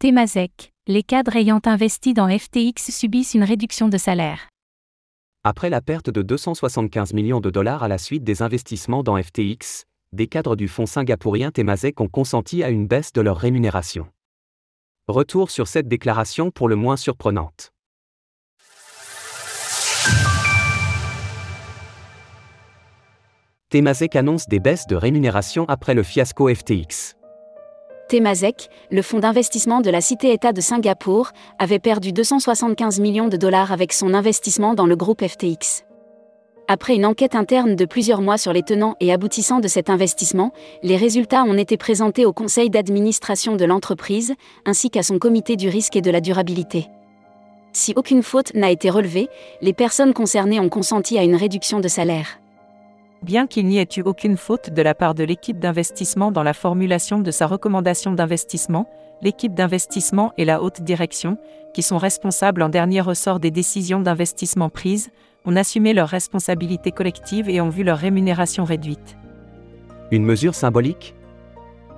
Temasek, les cadres ayant investi dans FTX subissent une réduction de salaire. Après la perte de 275 millions de dollars à la suite des investissements dans FTX, des cadres du fonds singapourien Temasek ont consenti à une baisse de leur rémunération. Retour sur cette déclaration pour le moins surprenante. Temasek annonce des baisses de rémunération après le fiasco FTX. Temasek, le fonds d'investissement de la Cité-État de Singapour, avait perdu 275 millions de dollars avec son investissement dans le groupe FTX. Après une enquête interne de plusieurs mois sur les tenants et aboutissants de cet investissement, les résultats ont été présentés au conseil d'administration de l'entreprise, ainsi qu'à son comité du risque et de la durabilité. Si aucune faute n'a été relevée, les personnes concernées ont consenti à une réduction de salaire. Bien qu'il n'y ait eu aucune faute de la part de l'équipe d'investissement dans la formulation de sa recommandation d'investissement, l'équipe d'investissement et la haute direction, qui sont responsables en dernier ressort des décisions d'investissement prises, ont assumé leurs responsabilités collectives et ont vu leur rémunération réduite. Une mesure symbolique?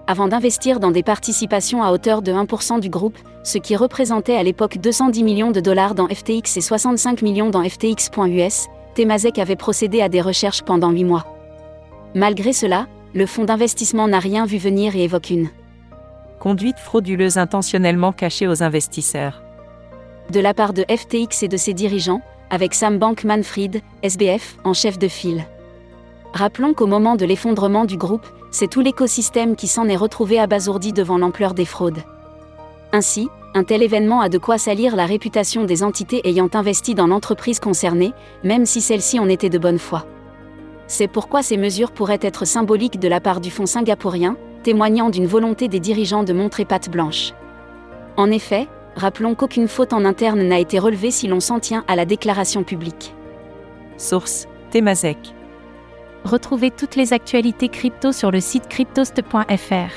Avant d'investir dans des participations à hauteur de 1% du groupe, ce qui représentait à l'époque 210 millions de dollars dans FTX et 65 millions dans FTX.us, Temasek avait procédé à des recherches pendant huit mois. Malgré cela, le fonds d'investissement n'a rien vu venir et évoque une conduite frauduleuse intentionnellement cachée aux investisseurs. De la part de FTX et de ses dirigeants, avec Sam Bankman-Fried, SBF, en chef de file. Rappelons qu'au moment de l'effondrement du groupe, c'est tout l'écosystème qui s'en est retrouvé abasourdi devant l'ampleur des fraudes. Ainsi, un tel événement a de quoi salir la réputation des entités ayant investi dans l'entreprise concernée, même si celles-ci en étaient de bonne foi. C'est pourquoi ces mesures pourraient être symboliques de la part du fonds singapourien, témoignant d'une volonté des dirigeants de montrer patte blanche. En effet, rappelons qu'aucune faute en interne n'a été relevée si l'on s'en tient à la déclaration publique. Source Temasek. Retrouvez toutes les actualités crypto sur le site cryptost.fr.